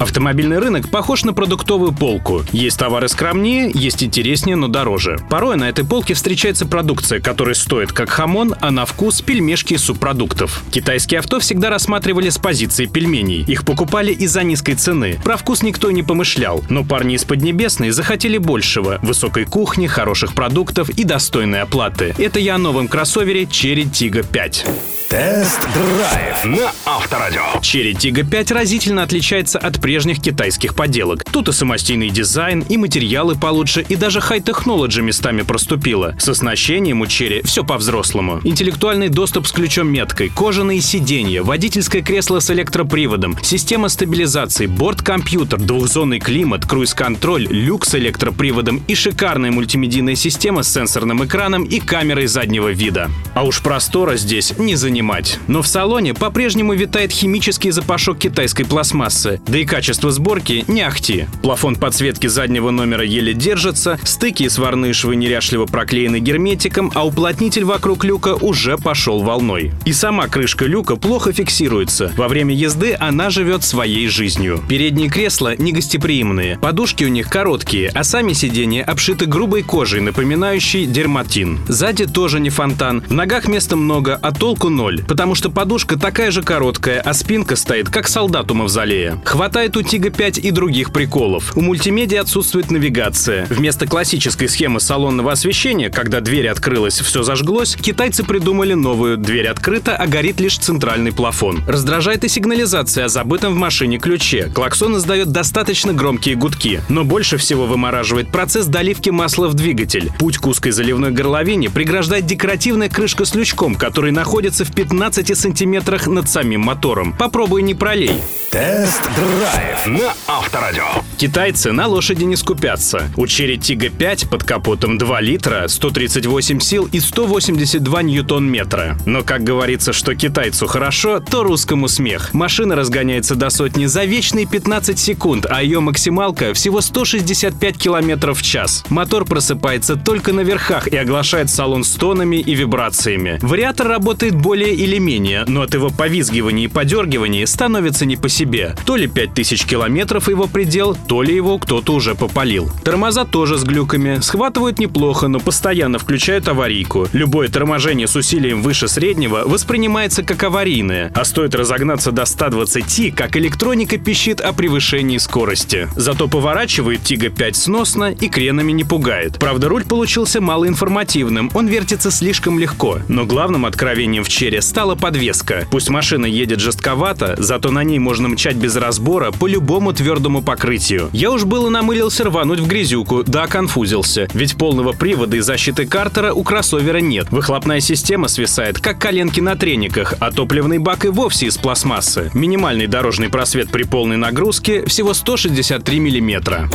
Автомобильный рынок похож на продуктовую полку. Есть товары скромнее, есть интереснее, но дороже. Порой на этой полке встречается продукция, которая стоит как хамон, а на вкус пельмешки из субпродуктов. Китайские авто всегда рассматривали с позиции пельменей. Их покупали из-за низкой цены. Про вкус никто не помышлял. Но парни из Поднебесной захотели большего. Высокой кухни, хороших продуктов и достойной оплаты. Это я о новом кроссовере Chery Tiggo 5. Тест-драйв на Авторадио. Chery Tiggo 5 разительно отличается от прежних китайских поделок. Тут и самостийный дизайн, и материалы получше, и даже хай-технологи местами проступило. С оснащением у Chery все по-взрослому. Интеллектуальный доступ с ключом-меткой, кожаные сиденья, водительское кресло с электроприводом, система стабилизации, борт-компьютер, двухзонный климат, круиз-контроль, люк с электроприводом и шикарная мультимедийная система с сенсорным экраном и камерой заднего вида. А уж простора здесь не занимать. Но в салоне по-прежнему витает химический запашок китайской пластмассы, да и качество сборки не ахти. Плафон подсветки заднего номера еле держится, стыки и сварные швы неряшливо проклеены герметиком, а уплотнитель вокруг люка уже пошел волной. И сама крышка люка плохо фиксируется. Во время езды она живет своей жизнью. Передние кресла негостеприимные, подушки у них короткие, а сами сиденья обшиты грубой кожей, напоминающей дерматин. Сзади тоже не фонтан, в ногах места много, а толку ноль, потому что подушка такая же короткая, а спинка стоит как солдат у мавзолея. Хватает у Тига 5 и других приколов. У мультимедиа отсутствует навигация. Вместо классической схемы салонного освещения, когда дверь открылась, все зажглось, китайцы придумали новую «дверь открыта, а горит лишь центральный плафон». Раздражает и сигнализация о забытом в машине ключе. Клаксон издает достаточно громкие гудки. Но больше всего вымораживает процесс доливки масла в двигатель. Путь к узкой заливной горловине преграждает декоративная крышка с лючком, который находится в 15 сантиметрах над самим мотором. Попробуй не пролей. Тест-драйв на Авторадио. Китайцы на лошади не скупятся. У Chery Tiggo 5 под капотом 2 литра, 138 сил и 182 ньютон-метра. Но как говорится, что китайцу хорошо, то русскому смех. Машина разгоняется до сотни за вечные 15 секунд, а ее максималка всего 165 километров в час. Мотор просыпается только на верхах и оглашает салон стонами и вибрациями. Вариатор работает более или менее, но от его повизгивания и подергивания становится не по себе. То ли 5000 километров его предел, то ли его кто-то уже попалил. Тормоза тоже с глюками, схватывают неплохо, но постоянно включают аварийку. Любое торможение с усилием выше среднего воспринимается как аварийное, а стоит разогнаться до 120, как электроника пищит о превышении скорости. Зато поворачивает Тига 5 сносно и кренами не пугает. Правда, руль получился малоинформативным, он вертится слишком легко. Но главным откровением в чере стала подвеска. Пусть машина едет жестковато, зато на ней можно мчать без разбора по любому твердому покрытию. Я уж было намылился рвануть в грязюку, да конфузился. Ведь полного привода и защиты картера у кроссовера нет. Выхлопная система свисает, как коленки на трениках, а топливный бак и вовсе из пластмассы. Минимальный дорожный просвет при полной нагрузке всего 163 миллиметра.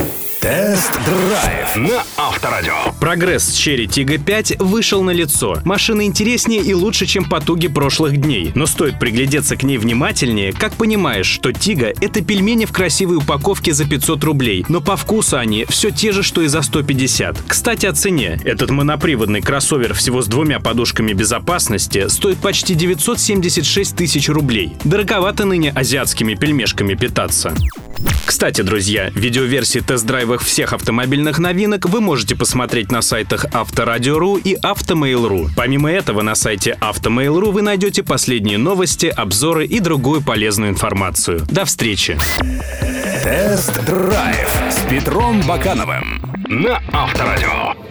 Тест-драйв на Авторадио. Прогресс Cherry Tiggo 5 вышел на лицо. Машина интереснее и лучше, чем потуги прошлых дней. Но стоит приглядеться к ней внимательнее, как понимаешь, что Tiggo — это пельмени в красивой упаковке за 500 рублей. Но по вкусу они все те же, что и за 150. Кстати, о цене. Этот моноприводный кроссовер всего с двумя подушками безопасности стоит почти 976 тысяч рублей. Дороговато ныне азиатскими пельмешками питаться. Кстати, друзья, видеоверсии тест-драйвов всех автомобильных новинок вы можете посмотреть на сайтах Авторадио.ру и Автомейл.ру. Помимо этого, на сайте Автомейл.ру вы найдете последние новости, обзоры и другую полезную информацию. До встречи! Тест-драйв с Петром Бакановым на Авторадио.